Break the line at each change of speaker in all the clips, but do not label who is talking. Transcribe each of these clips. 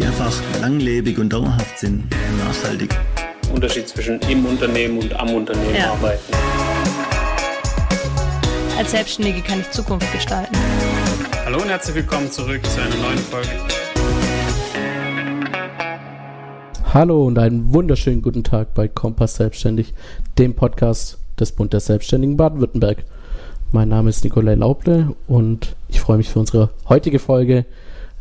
die einfach langlebig und dauerhaft sind und nachhaltig.
Unterschied zwischen im Unternehmen und am Unternehmen ja. arbeiten.
Als Selbstständige kann ich Zukunft gestalten.
Hallo und herzlich willkommen zurück zu einer neuen Folge.
Hallo und einen wunderschönen guten Tag bei Kompass Selbstständig, dem Podcast des Bund der Selbstständigen Baden-Württemberg. Mein Name ist Nikolai Lauble und ich freue mich für unsere heutige Folge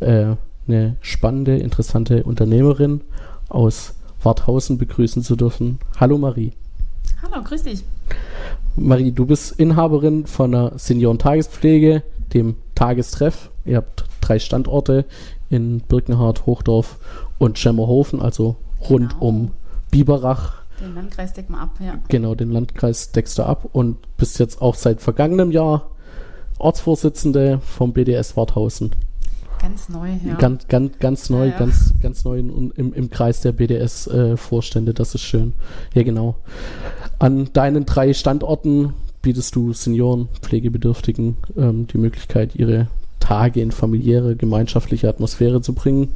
äh, eine spannende, interessante Unternehmerin aus Warthausen begrüßen zu dürfen. Hallo Marie.
Hallo, grüß dich.
Marie, du bist Inhaberin von einer Seniorentagespflege, dem Tagestreff. Ihr habt drei Standorte in Birkenhardt, Hochdorf und Schemmerhofen, also rund genau. um Biberach.
Den Landkreis decken wir ab, ja.
Genau, den Landkreis deckst du ab und bist jetzt auch seit vergangenem Jahr Ortsvorsitzende vom BDS Warthausen.
Ganz neu, ja.
Ganz, ganz, ganz neu, ja, ja. ganz, ganz neu in, im, im Kreis der BDS-Vorstände, äh, das ist schön. Ja, genau. An deinen drei Standorten bietest du Senioren, Pflegebedürftigen ähm, die Möglichkeit, ihre Tage in familiäre, gemeinschaftliche Atmosphäre zu bringen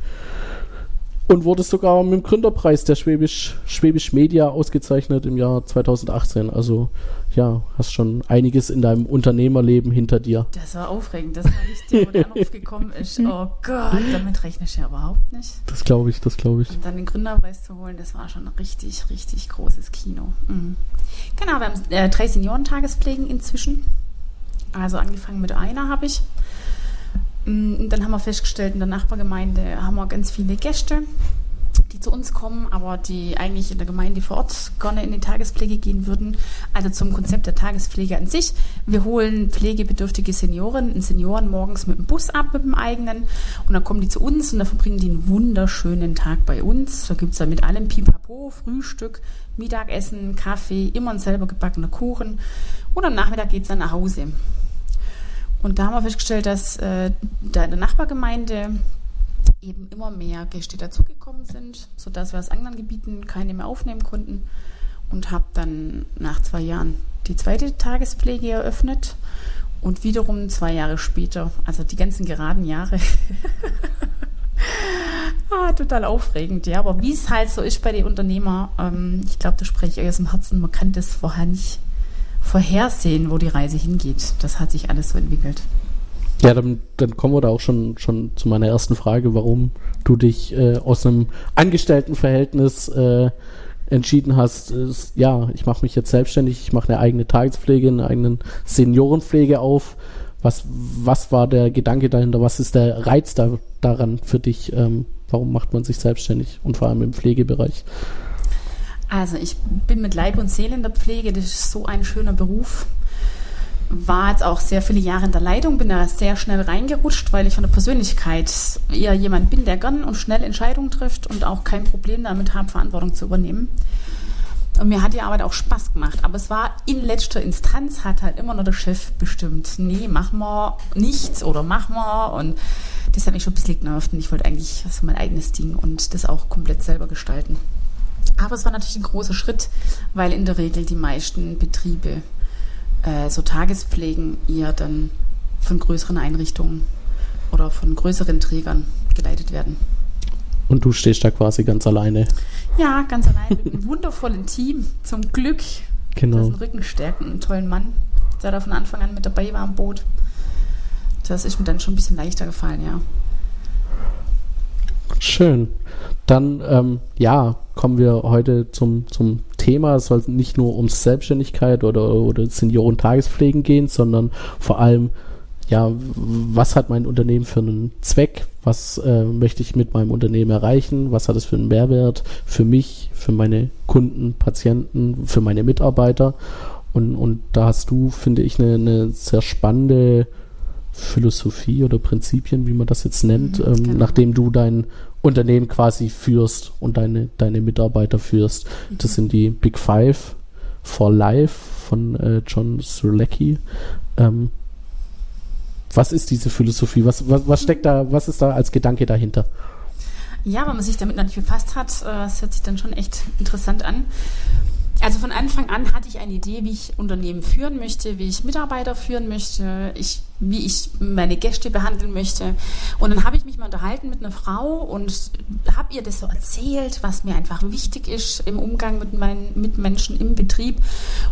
und wurde sogar mit dem Gründerpreis der Schwäbisch, Schwäbisch Media ausgezeichnet im Jahr 2018. Also ja, hast schon einiges in deinem Unternehmerleben hinter dir.
Das war aufregend, das war nicht dir, wo der Anruf gekommen ist. Oh Gott, damit rechne ich ja überhaupt nicht.
Das glaube ich, das glaube ich.
Und dann den Gründerpreis zu holen, das war schon ein richtig, richtig großes Kino. Mhm. Genau, wir haben äh, drei Seniorentagespflegen inzwischen. Also angefangen mit einer habe ich. Mm, dann haben wir festgestellt, in der Nachbargemeinde haben wir ganz viele Gäste, die zu uns kommen, aber die eigentlich in der Gemeinde vor Ort gerne in die Tagespflege gehen würden. Also zum Konzept der Tagespflege an sich. Wir holen pflegebedürftige Senioren und Senioren morgens mit dem Bus ab, mit dem eigenen. Und dann kommen die zu uns und dann verbringen die einen wunderschönen Tag bei uns. Da gibt es dann mit allem Pipapo, Frühstück, Mittagessen, Kaffee, immer ein selber gebackener Kuchen. Und am Nachmittag geht es dann nach Hause. Und da haben wir festgestellt, dass äh, da in der Nachbargemeinde eben immer mehr Gäste dazugekommen sind, sodass wir aus anderen Gebieten keine mehr aufnehmen konnten. Und habe dann nach zwei Jahren die zweite Tagespflege eröffnet. Und wiederum zwei Jahre später, also die ganzen geraden Jahre, ah, total aufregend, ja. Aber wie es halt so ist bei den Unternehmern, ähm, ich glaube, da spreche ich aus dem Herzen, man kann das vorher nicht vorhersehen, wo die Reise hingeht. Das hat sich alles so entwickelt.
Ja, dann, dann kommen wir da auch schon, schon zu meiner ersten Frage, warum du dich äh, aus einem Angestelltenverhältnis äh, entschieden hast, ist, ja, ich mache mich jetzt selbstständig, ich mache eine eigene Tagespflege, eine eigene Seniorenpflege auf. Was, was war der Gedanke dahinter? Was ist der Reiz da, daran für dich? Ähm, warum macht man sich selbstständig und vor allem im Pflegebereich?
Also ich bin mit Leib und Seele in der Pflege, das ist so ein schöner Beruf. War jetzt auch sehr viele Jahre in der Leitung, bin da sehr schnell reingerutscht, weil ich von der Persönlichkeit eher jemand bin, der gern und schnell Entscheidungen trifft und auch kein Problem damit habe, Verantwortung zu übernehmen. Und mir hat die Arbeit auch Spaß gemacht. Aber es war in letzter Instanz, hat halt immer nur der Chef bestimmt. Nee, machen wir nichts oder machen wir. Und das hat mich schon ein bisschen genervt. Und ich wollte eigentlich so mein eigenes Ding und das auch komplett selber gestalten. Aber es war natürlich ein großer Schritt, weil in der Regel die meisten Betriebe äh, so Tagespflegen eher dann von größeren Einrichtungen oder von größeren Trägern geleitet werden.
Und du stehst da quasi ganz alleine.
Ja, ganz alleine mit einem wundervollen Team. Zum Glück.
Genau. Das
ist ein Rückenstärken, einen tollen Mann, der da von Anfang an mit dabei war am Boot. Das ist mir dann schon ein bisschen leichter gefallen, ja.
Schön. Dann, ähm, ja, kommen wir heute zum, zum Thema. Es soll nicht nur um Selbstständigkeit oder, oder Senioren-Tagespflegen gehen, sondern vor allem, ja, was hat mein Unternehmen für einen Zweck? Was äh, möchte ich mit meinem Unternehmen erreichen? Was hat es für einen Mehrwert für mich, für meine Kunden, Patienten, für meine Mitarbeiter? Und, und da hast du, finde ich, eine, eine sehr spannende Philosophie oder Prinzipien, wie man das jetzt nennt, mhm, ähm, genau. nachdem du dein Unternehmen quasi führst und deine, deine Mitarbeiter führst. Mhm. Das sind die Big Five for Life von äh, John Sulecki. Ähm, was ist diese Philosophie? Was, was, was steckt da, was ist da als Gedanke dahinter?
Ja, wenn man sich damit noch nicht befasst hat, äh, es hört sich dann schon echt interessant an. Also von Anfang an hatte ich eine Idee, wie ich Unternehmen führen möchte, wie ich Mitarbeiter führen möchte, ich, wie ich meine Gäste behandeln möchte. Und dann habe ich mich mal unterhalten mit einer Frau und habe ihr das so erzählt, was mir einfach wichtig ist im Umgang mit meinen Mitmenschen im Betrieb.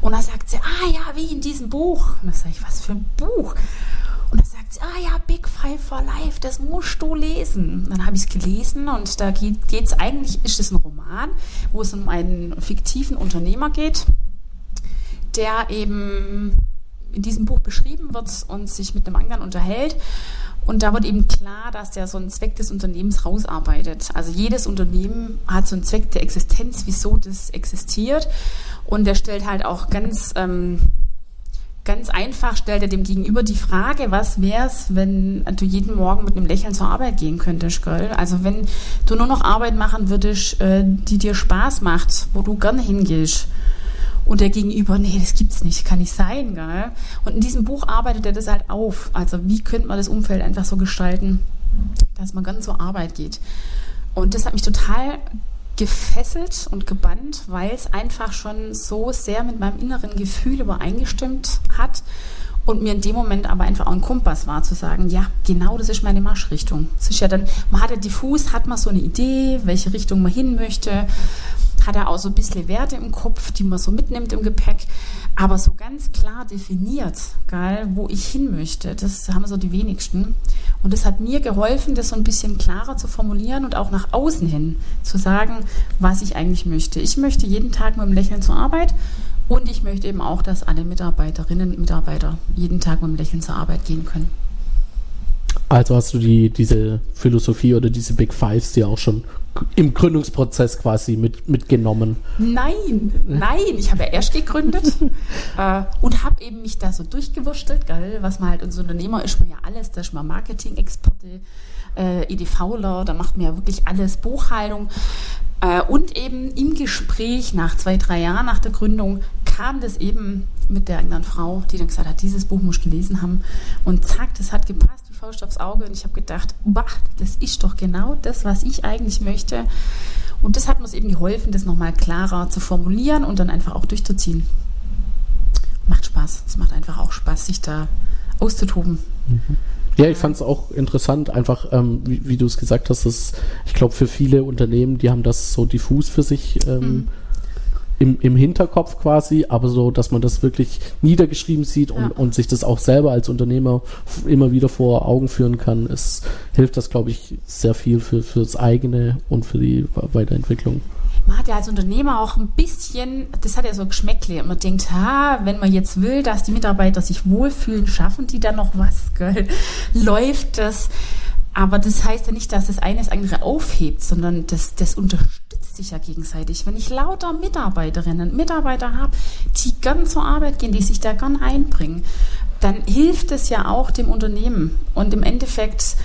Und dann sagt sie, ah ja, wie in diesem Buch. Und dann sage ich, was für ein Buch? Und dann sagt sie, ah ja, Big Five for Life, das musst du lesen. Dann habe ich es gelesen und da geht es eigentlich, ist es ein Roman, wo es um einen fiktiven Unternehmer geht, der eben in diesem Buch beschrieben wird und sich mit einem anderen unterhält. Und da wird eben klar, dass der so einen Zweck des Unternehmens rausarbeitet. Also jedes Unternehmen hat so einen Zweck der Existenz, wieso das existiert. Und der stellt halt auch ganz ähm, Ganz einfach stellt er dem Gegenüber die Frage, was wär's, wenn du jeden Morgen mit einem Lächeln zur Arbeit gehen könntest, gell? Also wenn du nur noch Arbeit machen würdest, äh, die dir Spaß macht, wo du gerne hingehst. Und der Gegenüber, nee, das gibt's nicht, kann nicht sein, gell? Und in diesem Buch arbeitet er das halt auf. Also wie könnte man das Umfeld einfach so gestalten, dass man ganz zur Arbeit geht. Und das hat mich total gefesselt und gebannt, weil es einfach schon so sehr mit meinem inneren Gefühl übereingestimmt hat und mir in dem Moment aber einfach auch ein Kompass war, zu sagen, ja, genau das ist meine Marschrichtung. Es ist ja dann, man hat ja diffus, hat man so eine Idee, welche Richtung man hin möchte, hat er auch so ein bisschen Werte im Kopf, die man so mitnimmt im Gepäck, aber so ganz klar definiert, geil, wo ich hin möchte, das haben so die wenigsten. Und es hat mir geholfen, das so ein bisschen klarer zu formulieren und auch nach außen hin zu sagen, was ich eigentlich möchte. Ich möchte jeden Tag mit dem Lächeln zur Arbeit und ich möchte eben auch, dass alle Mitarbeiterinnen und Mitarbeiter jeden Tag mit dem Lächeln zur Arbeit gehen können.
Also hast du die, diese Philosophie oder diese Big Fives dir auch schon im Gründungsprozess quasi mit, mitgenommen?
Nein, nein, ich habe ja erst gegründet äh, und habe eben mich da so durchgewurschtelt, gell, was man halt als Unternehmer ist man ja alles, da ist man Marketing-Experte, äh, EDVler, da macht man ja wirklich alles, Buchhaltung. Äh, und eben im Gespräch nach zwei, drei Jahren nach der Gründung kam das eben mit der anderen Frau, die dann gesagt hat, dieses Buch muss ich gelesen haben. Und zack, das hat gepasst Faust aufs Auge und ich habe gedacht, bah, das ist doch genau das, was ich eigentlich möchte. Und das hat mir eben geholfen, das nochmal klarer zu formulieren und dann einfach auch durchzuziehen. Macht Spaß. Es macht einfach auch Spaß, sich da auszutoben.
Mhm. Ja, ich fand es auch interessant, einfach, ähm, wie, wie du es gesagt hast, dass ich glaube, für viele Unternehmen, die haben das so diffus für sich ähm, mhm im, im Hinterkopf quasi, aber so, dass man das wirklich niedergeschrieben sieht und, ja. und sich das auch selber als Unternehmer immer wieder vor Augen führen kann, ist, hilft das, glaube ich, sehr viel für, fürs eigene und für die Weiterentwicklung
man hat ja als Unternehmer auch ein bisschen, das hat ja so Geschmäckle. Und man denkt, ha, wenn man jetzt will, dass die Mitarbeiter sich wohlfühlen, schaffen die dann noch was, gell? Läuft das? Aber das heißt ja nicht, dass das eine das andere aufhebt, sondern das, das unterstützt sich ja gegenseitig. Wenn ich lauter Mitarbeiterinnen und Mitarbeiter habe, die gern zur Arbeit gehen, die sich da gern einbringen, dann hilft es ja auch dem Unternehmen. Und im Endeffekt,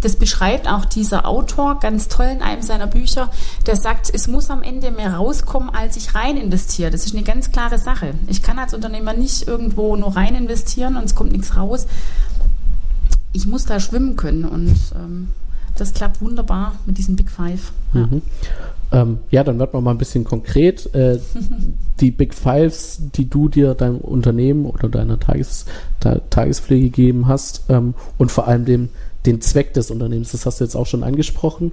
das beschreibt auch dieser Autor ganz toll in einem seiner Bücher, der sagt, es muss am Ende mehr rauskommen, als ich rein investiere. Das ist eine ganz klare Sache. Ich kann als Unternehmer nicht irgendwo nur rein investieren und es kommt nichts raus, ich muss da schwimmen können und ähm, das klappt wunderbar mit diesen Big Five.
Ja, mhm. ähm, ja dann wird man mal ein bisschen konkret. Äh, die Big Fives, die du dir deinem Unternehmen oder deiner Tages, Ta Tagespflege gegeben hast ähm, und vor allem dem, den Zweck des Unternehmens, das hast du jetzt auch schon angesprochen.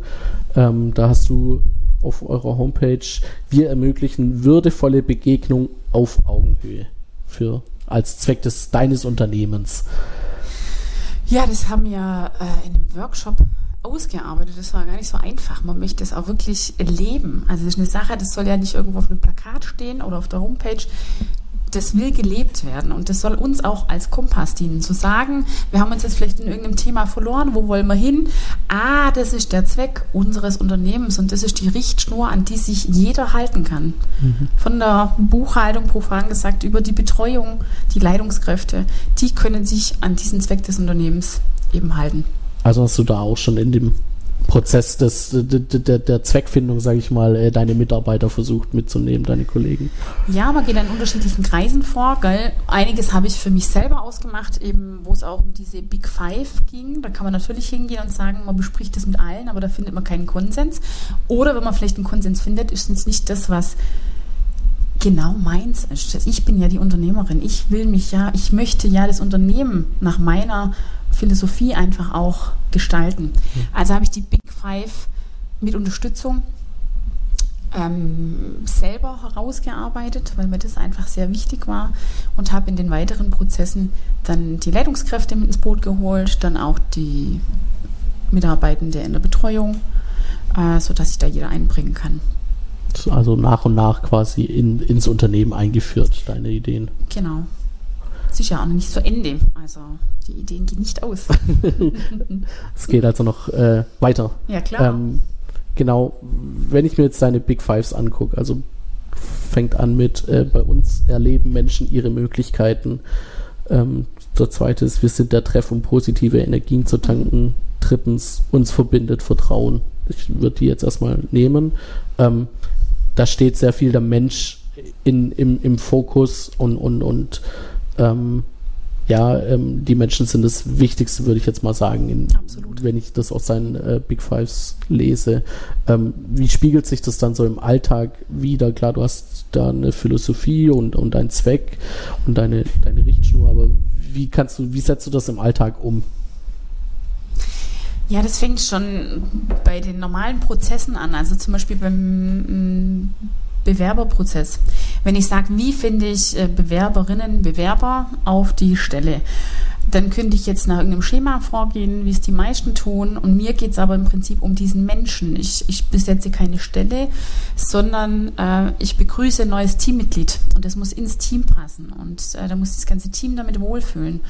Ähm, da hast du auf eurer Homepage, wir ermöglichen würdevolle Begegnung auf Augenhöhe für als Zweck des deines Unternehmens.
Ja, das haben wir äh, in einem Workshop ausgearbeitet. Das war gar nicht so einfach. Man möchte das auch wirklich leben. Also das ist eine Sache, das soll ja nicht irgendwo auf einem Plakat stehen oder auf der Homepage. Das will gelebt werden und das soll uns auch als Kompass dienen. Zu sagen, wir haben uns jetzt vielleicht in irgendeinem Thema verloren, wo wollen wir hin? Ah, das ist der Zweck unseres Unternehmens und das ist die Richtschnur, an die sich jeder halten kann. Mhm. Von der Buchhaltung, profan gesagt, über die Betreuung, die Leitungskräfte, die können sich an diesen Zweck des Unternehmens eben halten.
Also hast du da auch schon in dem Prozess des, der, der, Zweckfindung, sage ich mal, äh, deine Mitarbeiter versucht mitzunehmen, deine Kollegen?
Ja, man geht in unterschiedlichen Kreisen vor. Gell? Einiges habe ich für mich selber ausgemacht, eben wo es auch um diese Big Five ging. Da kann man natürlich hingehen und sagen, man bespricht das mit allen, aber da findet man keinen Konsens. Oder wenn man vielleicht einen Konsens findet, ist es nicht das, was genau meins ist. Ich bin ja die Unternehmerin. Ich will mich ja, ich möchte ja das Unternehmen nach meiner Philosophie einfach auch gestalten. Also habe ich die Big Five mit Unterstützung ähm, selber herausgearbeitet, weil mir das einfach sehr wichtig war und habe in den weiteren Prozessen dann die Leitungskräfte mit ins Boot geholt, dann auch die Mitarbeitende in der Betreuung, äh, sodass sich da jeder einbringen kann.
Also nach und nach quasi in, ins Unternehmen eingeführt, deine Ideen.
Genau. Sicher auch noch nicht zu Ende. Also die Ideen gehen nicht aus.
es geht also noch äh, weiter.
Ja, klar.
Ähm, genau, wenn ich mir jetzt deine Big Fives angucke, also fängt an mit, äh, bei uns erleben Menschen ihre Möglichkeiten. Ähm, der zweite ist, wir sind der Treff, um positive Energien zu tanken. Drittens, uns verbindet Vertrauen. Ich würde die jetzt erstmal nehmen. Ähm, da steht sehr viel der Mensch in, im, im Fokus und, und, und ähm, ja, ähm, die Menschen sind das Wichtigste, würde ich jetzt mal sagen, in, wenn ich das aus seinen äh, Big Fives lese. Ähm, wie spiegelt sich das dann so im Alltag wieder? Klar, du hast da eine Philosophie und, und einen Zweck und deine, deine Richtschnur, aber wie kannst du, wie setzt du das im Alltag um?
Ja, das fängt schon bei den normalen Prozessen an. Also zum Beispiel beim Bewerberprozess. Wenn ich sage, wie finde ich äh, Bewerberinnen, Bewerber auf die Stelle, dann könnte ich jetzt nach irgendeinem Schema vorgehen, wie es die meisten tun. Und mir geht es aber im Prinzip um diesen Menschen. Ich, ich besetze keine Stelle, sondern äh, ich begrüße ein neues Teammitglied. Und das muss ins Team passen. Und äh, da muss das ganze Team damit wohlfühlen.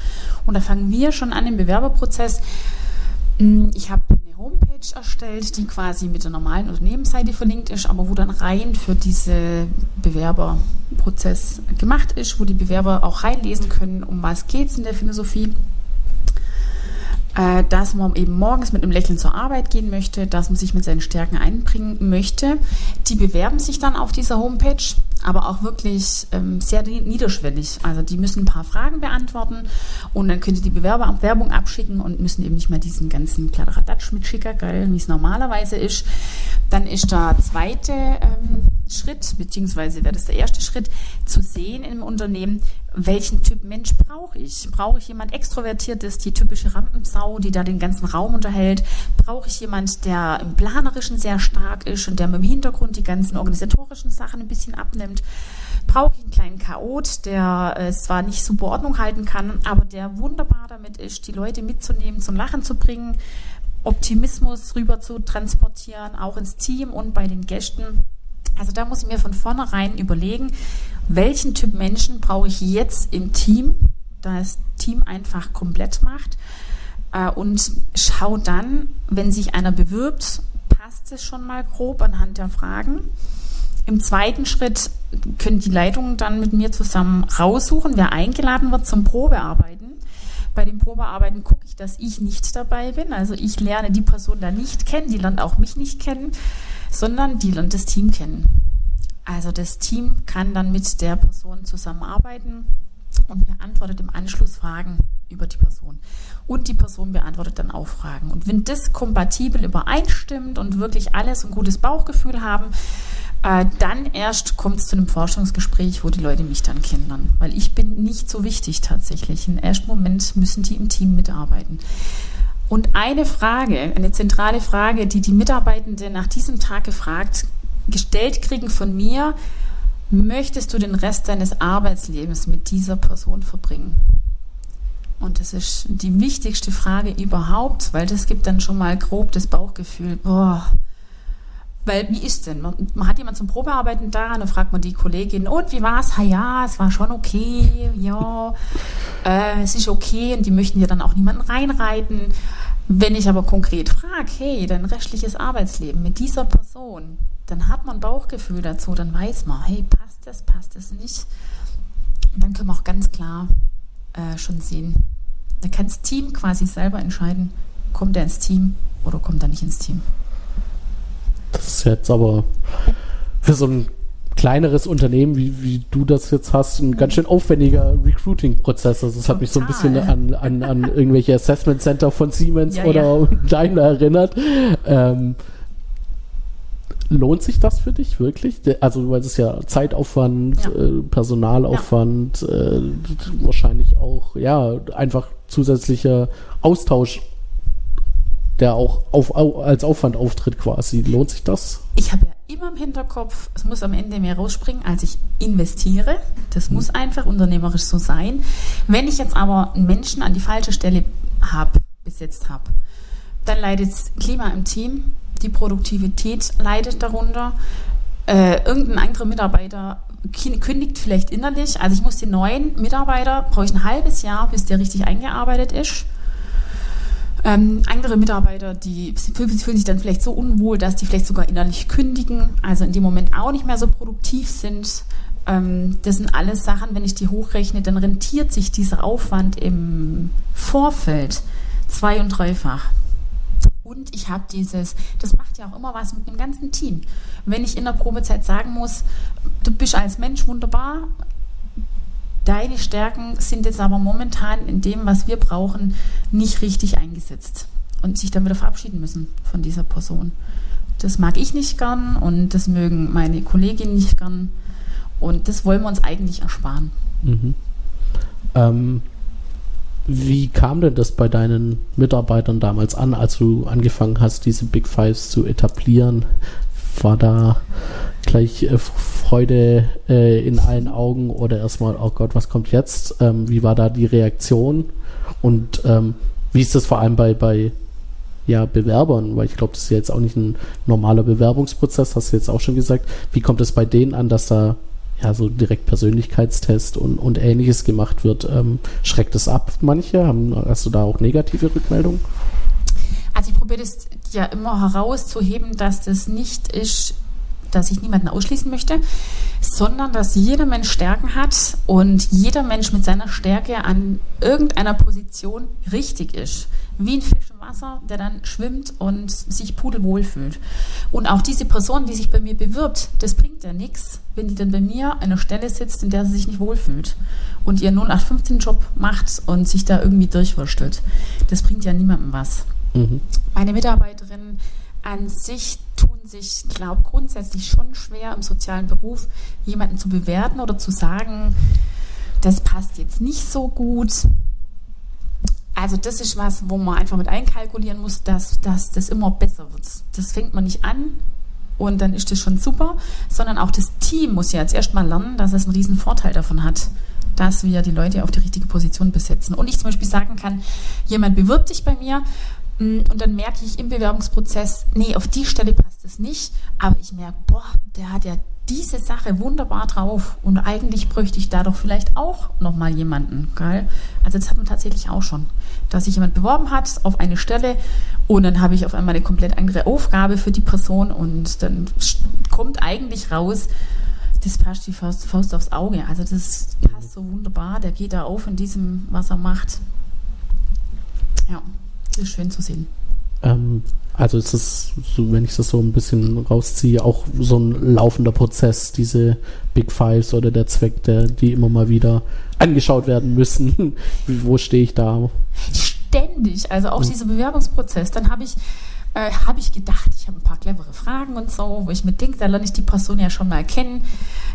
Und da fangen wir schon an im Bewerberprozess. Hm, ich habe Homepage erstellt, die quasi mit der normalen Unternehmensseite verlinkt ist, aber wo dann rein für diese Bewerberprozess gemacht ist, wo die Bewerber auch reinlesen können, um was geht es in der Philosophie äh, dass man eben morgens mit einem Lächeln zur Arbeit gehen möchte, dass man sich mit seinen Stärken einbringen möchte. Die bewerben sich dann auf dieser Homepage, aber auch wirklich ähm, sehr niederschwellig. Also die müssen ein paar Fragen beantworten und dann können die Bewerber Werbung abschicken und müssen eben nicht mehr diesen ganzen Kladderadatsch mitschicken, wie es normalerweise ist. Dann ist der zweite ähm, Schritt, beziehungsweise wäre das der erste Schritt, zu sehen im Unternehmen, welchen Typ Mensch brauche ich? Brauche ich jemand Extrovertiertes, die typische Rampensau, die da den ganzen Raum unterhält? Brauche ich jemand, der im Planerischen sehr stark ist und der mit dem Hintergrund die ganzen organisatorischen Sachen ein bisschen abnimmt? Brauche ich einen kleinen Chaot, der äh, zwar nicht super Ordnung halten kann, aber der wunderbar damit ist, die Leute mitzunehmen, zum Lachen zu bringen, Optimismus rüber zu transportieren, auch ins Team und bei den Gästen? Also da muss ich mir von vornherein überlegen, welchen Typ Menschen brauche ich jetzt im Team, da das Team einfach komplett macht. Äh, und schau dann, wenn sich einer bewirbt, passt es schon mal grob anhand der Fragen. Im zweiten Schritt können die Leitungen dann mit mir zusammen raussuchen, wer eingeladen wird zum Probearbeiten. Bei den Probearbeiten gucke ich, dass ich nicht dabei bin. Also ich lerne die Person da nicht kennen, die lernt auch mich nicht kennen sondern die lernt das Team kennen. Also das Team kann dann mit der Person zusammenarbeiten und beantwortet im Anschluss Fragen über die Person. Und die Person beantwortet dann auch Fragen. Und wenn das kompatibel übereinstimmt und wirklich alles ein gutes Bauchgefühl haben, äh, dann erst kommt es zu einem Forschungsgespräch, wo die Leute mich dann kennenlernen. Weil ich bin nicht so wichtig tatsächlich. Im ersten Moment müssen die im Team mitarbeiten. Und eine Frage, eine zentrale Frage, die die Mitarbeitenden nach diesem Tag gefragt, gestellt kriegen von mir, möchtest du den Rest deines Arbeitslebens mit dieser Person verbringen? Und das ist die wichtigste Frage überhaupt, weil das gibt dann schon mal grob das Bauchgefühl, boah, weil wie ist denn? Man, man, hat jemanden zum Probearbeiten da und dann fragt man die Kollegin, und wie war's? Ha ja, es war schon okay, ja, äh, es ist okay und die möchten ja dann auch niemanden reinreiten. Wenn ich aber konkret frage, hey, dein rechtliches Arbeitsleben mit dieser Person, dann hat man Bauchgefühl dazu, dann weiß man, hey, passt das, passt das nicht. Und dann können wir auch ganz klar äh, schon sehen, da kann das Team quasi selber entscheiden, kommt er ins Team oder kommt er nicht ins Team.
Das ist jetzt aber für so ein kleineres Unternehmen, wie, wie du das jetzt hast, ein ganz schön aufwendiger Recruiting-Prozess. Also es hat mich so ein bisschen an, an, an irgendwelche Assessment Center von Siemens ja, oder ja. Daimler erinnert. Ähm, lohnt sich das für dich wirklich? Also, weil es ist ja Zeitaufwand,
Ja.
Äh, Personalaufwand, äh, wahrscheinlich auch, ja, einfach zusätzlicher Austausch, der auch auf, au, als Aufwand auftritt quasi. Lohnt sich das?
Ich habe ja immer im Hinterkopf, es muss am Ende mehr rausspringen, als ich investiere. Das muss einfach unternehmerisch so sein. Wenn ich jetzt aber einen Menschen an die falsche Stelle habe, besetzt habe, dann leidet das Klima im Team, die Produktivität leidet darunter. Äh, irgendein anderer Mitarbeiter kündigt vielleicht innerlich. Also ich muss den neuen Mitarbeiter, brauche ich ein halbes Jahr, bis der richtig eingearbeitet ist. Ähm, andere Mitarbeiter, die fühlen, fühlen sich dann vielleicht so unwohl, dass die vielleicht sogar innerlich kündigen, also in dem Moment auch nicht mehr so produktiv sind. Ähm, das sind alles Sachen, wenn ich die hochrechne, dann rentiert sich dieser Aufwand im Vorfeld zwei- und dreifach. Und ich habe dieses, das macht ja auch immer was mit dem ganzen Team. Wenn ich in der Probezeit sagen muss, du bist als Mensch wunderbar, deine Stärken sind jetzt aber momentan in dem, was wir brauchen, nicht richtig eingesetzt. Und sich dann wieder verabschieden müssen von dieser Person. Das mag ich nicht gern und das mögen meine Kolleginnen nicht gern. Und das wollen wir uns eigentlich ersparen.
Mhm. Ähm, wie kam denn das bei deinen Mitarbeitern damals an, als du angefangen hast, diese Big Fives zu etablieren? War da gleich äh, Freude äh, in allen Augen oder erstmal, oh Gott, was kommt jetzt? Ähm, wie war da die Reaktion? Und ähm, wie ist das vor allem bei, bei ja, Bewerbern? Weil ich glaube, das ist ja jetzt auch nicht ein normaler Bewerbungsprozess, hast du jetzt auch schon gesagt. Wie kommt es bei denen an, dass da ja, so direkt Persönlichkeitstest und, und ähnliches gemacht wird, ähm, schreckt es ab manche? Haben, hast du da auch negative Rückmeldungen?
Also ich probiere das ja immer herauszuheben, dass das nicht ist, dass ich niemanden ausschließen möchte, sondern dass jeder Mensch Stärken hat und jeder Mensch mit seiner Stärke an irgendeiner Position richtig ist. Wie ein Fisch im Wasser, der dann schwimmt und sich pudelwohl fühlt. Und auch diese Person, die sich bei mir bewirbt, das bringt ja nichts, wenn die dann bei mir an einer Stelle sitzt, in der sie sich nicht wohlfühlt und ihren 0815-Job macht und sich da irgendwie durchwurstelt. Das bringt ja niemandem was.
Mhm.
Meine Mitarbeiterinnen an sich tun sich, glaube grundsätzlich schon schwer im sozialen Beruf, jemanden zu bewerten oder zu sagen, das passt jetzt nicht so gut. Also das ist was, wo man einfach mit einkalkulieren muss, dass, dass das immer besser wird. Das fängt man nicht an und dann ist das schon super, sondern auch das Team muss ja jetzt erstmal lernen, dass es einen riesen Vorteil davon hat, dass wir die Leute auf die richtige Position besetzen. Und ich zum Beispiel sagen kann, jemand bewirbt sich bei mir und dann merke ich im Bewerbungsprozess, nee, auf die Stelle passt es nicht, aber ich merke, boah, der hat ja diese Sache wunderbar drauf und eigentlich bräuchte ich da doch vielleicht auch nochmal jemanden. Gell? Also das hat man tatsächlich auch schon, dass sich jemand beworben hat auf eine Stelle und dann habe ich auf einmal eine komplett andere Aufgabe für die Person und dann kommt eigentlich raus, das passt die Faust, Faust aufs Auge. Also das passt so wunderbar, der geht da auf in diesem, was er macht. Ja, das ist schön zu sehen.
Ähm, also ist es, so, wenn ich das so ein bisschen rausziehe, auch so ein laufender Prozess, diese Big Fives oder der Zweck, der, die immer mal wieder angeschaut werden müssen. Wo stehe ich da?
ständig, also auch dieser Bewerbungsprozess. Dann habe ich, äh, habe ich gedacht, ich habe ein paar clevere Fragen und so, wo ich mir denke, da lerne ich die Person ja schon mal kennen.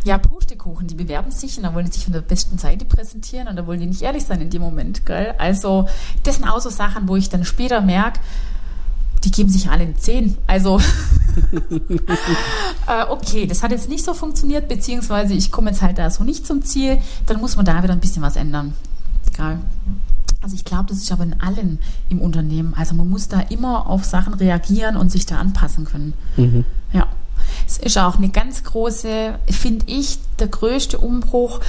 Ja, Pustekuchen, die bewerben sich und dann wollen die sich von der besten Seite präsentieren und da wollen die nicht ehrlich sein in dem Moment, gell? Also, das sind auch so Sachen, wo ich dann später merke, die geben sich alle in 10. Also, äh, okay, das hat jetzt nicht so funktioniert, beziehungsweise ich komme jetzt halt da so nicht zum Ziel, dann muss man da wieder ein bisschen was ändern. Egal. Also ich glaube, das ist aber in allen im Unternehmen. Also man muss da immer auf Sachen reagieren und sich da anpassen können.
Mhm.
Ja. Es ist auch eine ganz große, finde ich, der größte Umbruch,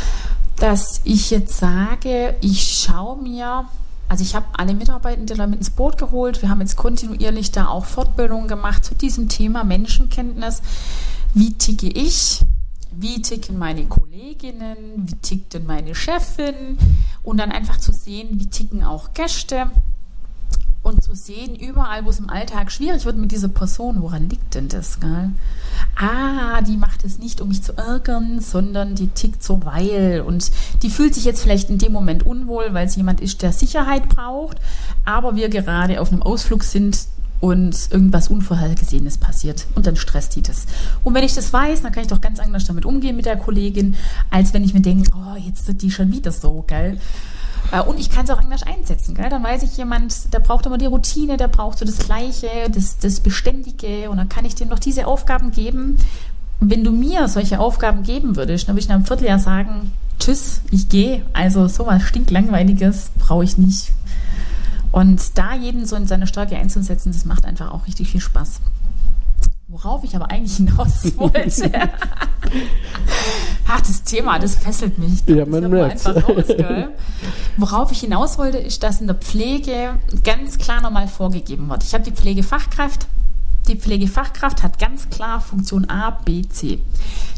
dass ich jetzt sage, ich schaue mir, also ich habe alle Mitarbeitenden da mit ins Boot geholt. Wir haben jetzt kontinuierlich da auch Fortbildungen gemacht zu diesem Thema Menschenkenntnis. Wie ticke ich? Wie ticken meine Kolleginnen? Wie tickt denn meine Chefin? Und dann einfach zu sehen, wie ticken auch Gäste und zu sehen, überall, wo es im Alltag schwierig wird mit dieser Person, woran liegt denn das? Gell? Ah, die macht es nicht, um mich zu ärgern, sondern die tickt so, weil. Und die fühlt sich jetzt vielleicht in dem Moment unwohl, weil es jemand ist, der Sicherheit braucht, aber wir gerade auf einem Ausflug sind und irgendwas Unvorhergesehenes passiert und dann stresst die das. Und wenn ich das weiß, dann kann ich doch ganz anders damit umgehen mit der Kollegin, als wenn ich mir denke, oh, jetzt wird die schon wieder so, geil. Äh, und ich kann es auch anders einsetzen. Gell? Dann weiß ich, jemand, der braucht immer die Routine, der braucht so das Gleiche, das, das Beständige. Und dann kann ich dem noch diese Aufgaben geben. Wenn du mir solche Aufgaben geben würdest, dann würde ich nach einem Vierteljahr sagen, tschüss, ich gehe. Also sowas stinklangweiliges brauche ich nicht. Und da jeden so in seine Stärke einzusetzen, das macht einfach auch richtig viel Spaß. Worauf ich aber eigentlich hinaus wollte. Das Thema, das fesselt mich.
Ja, man merkt.
Worauf ich hinaus wollte, ist, dass in der Pflege ganz klar nochmal vorgegeben wird. Ich habe die Pflegefachkraft. Die Pflegefachkraft hat ganz klar Funktion A, B, C.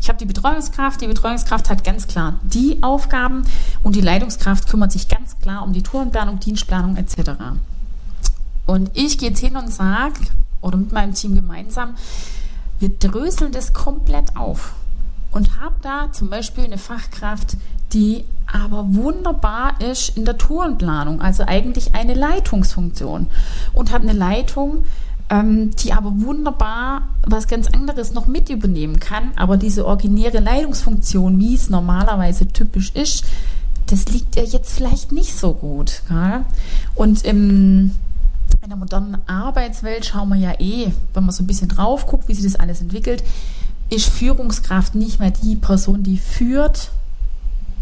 Ich habe die Betreuungskraft. Die Betreuungskraft hat ganz klar die Aufgaben und die Leitungskraft kümmert sich ganz klar um die Tourenplanung, Dienstplanung etc. Und ich gehe jetzt hin und sage, oder mit meinem Team gemeinsam, wir dröseln das komplett auf und habe da zum Beispiel eine Fachkraft, die aber wunderbar ist in der Tourenplanung, also eigentlich eine Leitungsfunktion und habe eine Leitung, die aber wunderbar was ganz anderes noch mit übernehmen kann, aber diese originäre Leitungsfunktion, wie es normalerweise typisch ist, das liegt ihr jetzt vielleicht nicht so gut. Gell? Und im in der modernen Arbeitswelt schauen wir ja eh, wenn man so ein bisschen drauf guckt, wie sich das alles entwickelt, ist Führungskraft nicht mehr die Person, die führt,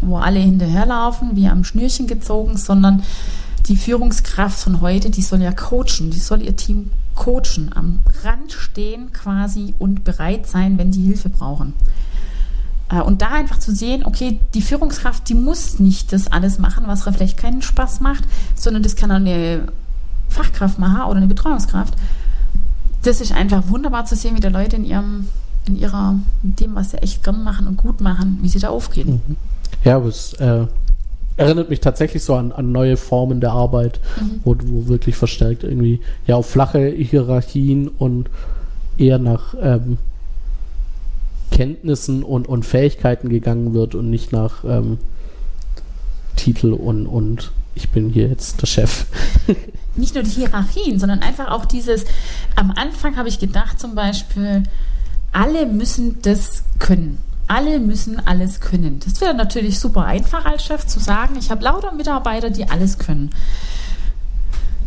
wo alle hinterherlaufen, wie am Schnürchen gezogen, sondern die Führungskraft von heute, die soll ja coachen, die soll ihr Team coachen, am Rand stehen quasi und bereit sein, wenn die Hilfe brauchen. Äh, und da einfach zu sehen, okay, die Führungskraft, die muss nicht das alles machen, was vielleicht keinen Spaß macht, sondern das kann eine Fachkraft machen oder eine Betreuungskraft. Das ist einfach wunderbar zu sehen, wie die Leute in ihrem, in ihrer, in dem, was sie echt gern machen und gut machen, wie sie da aufgehen.
Mhm. Ja, aber es äh, erinnert mich tatsächlich so an, an neue Formen der Arbeit, mhm. wo, wo wirklich verstärkt irgendwie ja auf flache Hierarchien und eher nach ähm, Kenntnissen und, und Fähigkeiten gegangen wird und nicht nach ähm, Titel und, und ich bin hier jetzt der Chef.
Nicht nur die Hierarchien, sondern einfach auch dieses, am Anfang habe ich gedacht zum Beispiel, alle müssen das können. Alle müssen alles können. Das wäre natürlich super einfach als Chef zu sagen, ich habe lauter Mitarbeiter, die alles können.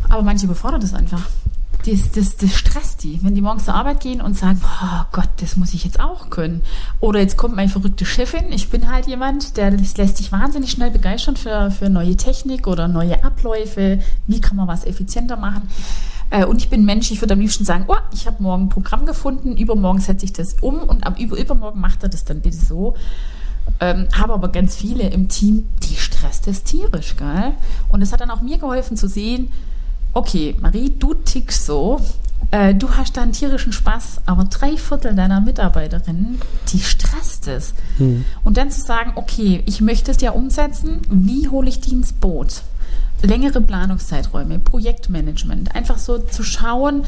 Aber manche befordern das einfach das, das, das stresst die, wenn die morgens zur Arbeit gehen und sagen, oh Gott, das muss ich jetzt auch können. Oder jetzt kommt meine verrückte Chefin. Ich bin halt jemand, der lässt sich wahnsinnig schnell begeistern für, für neue Technik oder neue Abläufe. Wie kann man was effizienter machen? Äh, und ich bin Mensch, ich würde am liebsten sagen, oh, ich habe morgen ein Programm gefunden, übermorgen setze ich das um und ab über, übermorgen macht er das dann bitte so. Ähm, habe aber ganz viele im Team, die stresst das tierisch, gell? Und es hat dann auch mir geholfen zu sehen, okay, Marie, du tickst so, äh, du hast da einen tierischen Spaß, aber drei Viertel deiner Mitarbeiterinnen, die stresst es. Hm. Und dann zu sagen, okay, ich möchte es ja umsetzen, wie hole ich die ins Boot? Längere Planungszeiträume, Projektmanagement, einfach so zu schauen,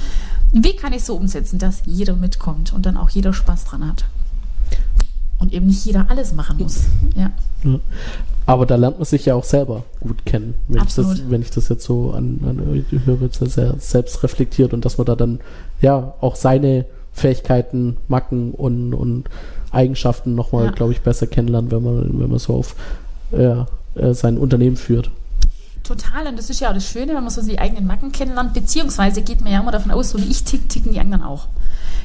wie kann ich so umsetzen, dass jeder mitkommt und dann auch jeder Spaß dran hat. Und eben nicht jeder alles machen muss. Ja.
Aber da lernt man sich ja auch selber gut kennen, wenn, ich das, wenn ich das, jetzt so an, an höre, sehr selbst reflektiert und dass man da dann ja auch seine Fähigkeiten, Macken und, und Eigenschaften nochmal, ja. glaube ich, besser kennenlernt, wenn man, wenn man so auf ja, äh, sein Unternehmen führt.
Total, und das ist ja auch das Schöne, wenn man so die eigenen Macken kennenlernt, beziehungsweise geht man ja immer davon aus, so wie ich tick, ticken die anderen auch.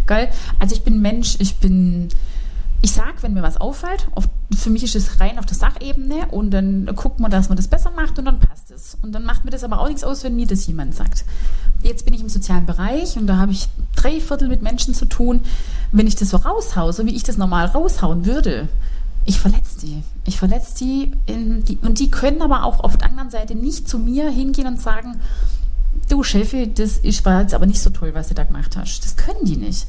Geil? Also ich bin Mensch, ich bin ich sage, wenn mir was auffällt, auf, für mich ist es rein auf der Sachebene und dann guckt man, dass man das besser macht und dann passt es. Und dann macht mir das aber auch nichts aus, wenn mir das jemand sagt. Jetzt bin ich im sozialen Bereich und da habe ich drei Viertel mit Menschen zu tun. Wenn ich das so raushaue, so wie ich das normal raushauen würde, ich verletze die. Ich verletze die, die, und die können aber auch auf der anderen Seite nicht zu mir hingehen und sagen, du Chefe, das war jetzt aber nicht so toll, was du da gemacht hast. Das können die nicht.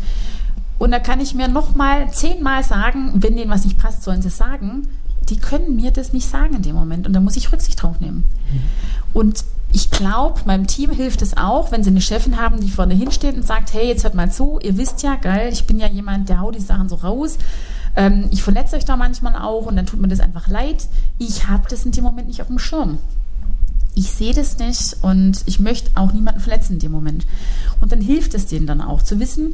Und da kann ich mir noch mal zehnmal sagen, wenn denen was nicht passt, sollen sie es sagen. Die können mir das nicht sagen in dem Moment und da muss ich Rücksicht drauf nehmen. Mhm. Und ich glaube, meinem Team hilft es auch, wenn sie eine Chefin haben, die vorne hinsteht und sagt, hey, jetzt hört mal zu, ihr wisst ja, geil, ich bin ja jemand, der haut die Sachen so raus. Ähm, ich verletze euch da manchmal auch und dann tut mir das einfach leid. Ich habe das in dem Moment nicht auf dem Schirm. ich sehe das nicht und ich möchte auch niemanden verletzen in dem Moment. Und dann hilft es denen dann auch zu wissen,